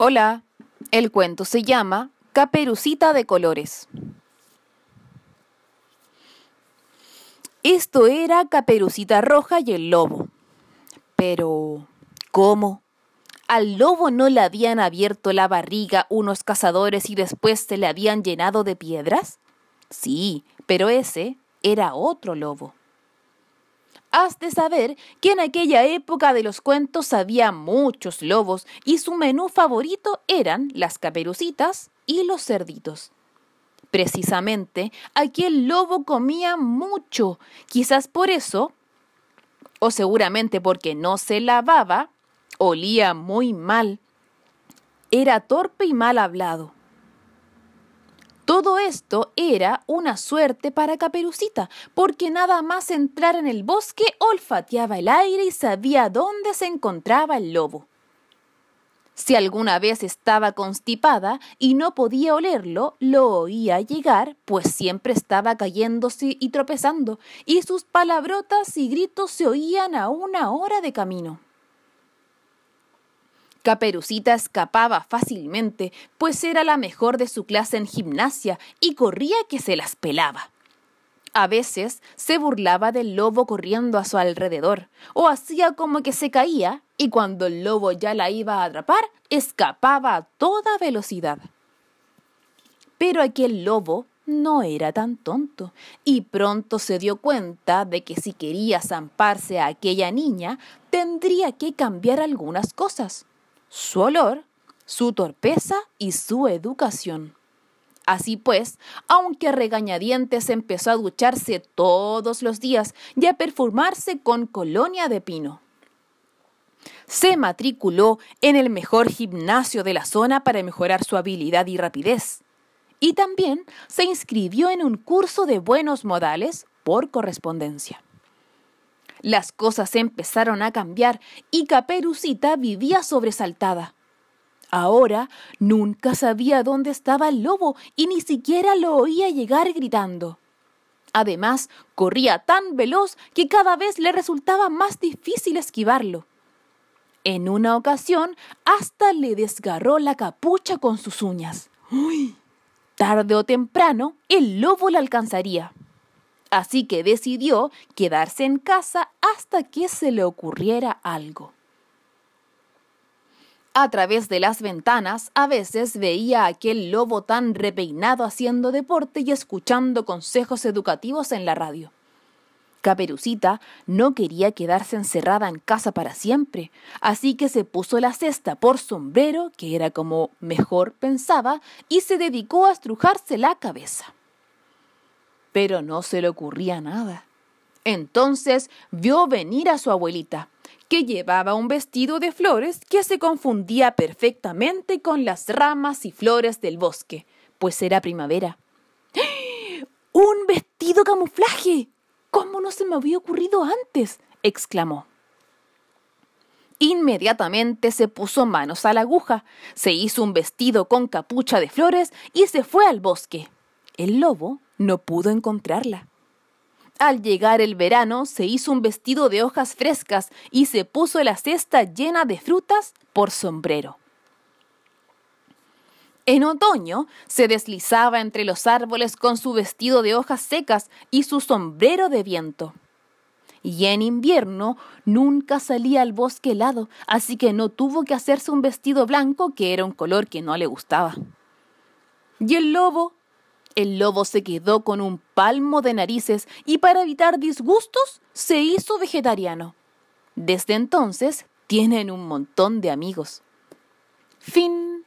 Hola, el cuento se llama Caperucita de Colores. Esto era Caperucita Roja y el lobo. Pero, ¿cómo? ¿Al lobo no le habían abierto la barriga unos cazadores y después se le habían llenado de piedras? Sí, pero ese era otro lobo. Has de saber que en aquella época de los cuentos había muchos lobos y su menú favorito eran las caperucitas y los cerditos. Precisamente, aquel lobo comía mucho, quizás por eso, o seguramente porque no se lavaba, olía muy mal. Era torpe y mal hablado. Todo esto era una suerte para Caperucita, porque nada más entrar en el bosque olfateaba el aire y sabía dónde se encontraba el lobo. Si alguna vez estaba constipada y no podía olerlo, lo oía llegar, pues siempre estaba cayéndose y tropezando, y sus palabrotas y gritos se oían a una hora de camino. Caperucita escapaba fácilmente, pues era la mejor de su clase en gimnasia y corría que se las pelaba. A veces se burlaba del lobo corriendo a su alrededor, o hacía como que se caía, y cuando el lobo ya la iba a atrapar, escapaba a toda velocidad. Pero aquel lobo no era tan tonto, y pronto se dio cuenta de que si quería zamparse a aquella niña, tendría que cambiar algunas cosas su olor, su torpeza y su educación. Así pues, aunque regañadientes empezó a ducharse todos los días y a perfumarse con colonia de pino. Se matriculó en el mejor gimnasio de la zona para mejorar su habilidad y rapidez. Y también se inscribió en un curso de buenos modales por correspondencia. Las cosas empezaron a cambiar y Caperucita vivía sobresaltada. Ahora nunca sabía dónde estaba el lobo y ni siquiera lo oía llegar gritando. Además, corría tan veloz que cada vez le resultaba más difícil esquivarlo. En una ocasión, hasta le desgarró la capucha con sus uñas. ¡Uy! Tarde o temprano, el lobo la alcanzaría. Así que decidió quedarse en casa hasta que se le ocurriera algo. A través de las ventanas a veces veía a aquel lobo tan repeinado haciendo deporte y escuchando consejos educativos en la radio. Caperucita no quería quedarse encerrada en casa para siempre, así que se puso la cesta por sombrero, que era como mejor pensaba, y se dedicó a estrujarse la cabeza pero no se le ocurría nada. Entonces vio venir a su abuelita, que llevaba un vestido de flores que se confundía perfectamente con las ramas y flores del bosque, pues era primavera. ¡Ah! ¡Un vestido camuflaje! ¿Cómo no se me había ocurrido antes? exclamó. Inmediatamente se puso manos a la aguja, se hizo un vestido con capucha de flores y se fue al bosque. El lobo no pudo encontrarla. Al llegar el verano se hizo un vestido de hojas frescas y se puso la cesta llena de frutas por sombrero. En otoño se deslizaba entre los árboles con su vestido de hojas secas y su sombrero de viento. Y en invierno nunca salía al bosque helado, así que no tuvo que hacerse un vestido blanco que era un color que no le gustaba. Y el lobo el lobo se quedó con un palmo de narices y para evitar disgustos se hizo vegetariano. Desde entonces tienen un montón de amigos. Fin.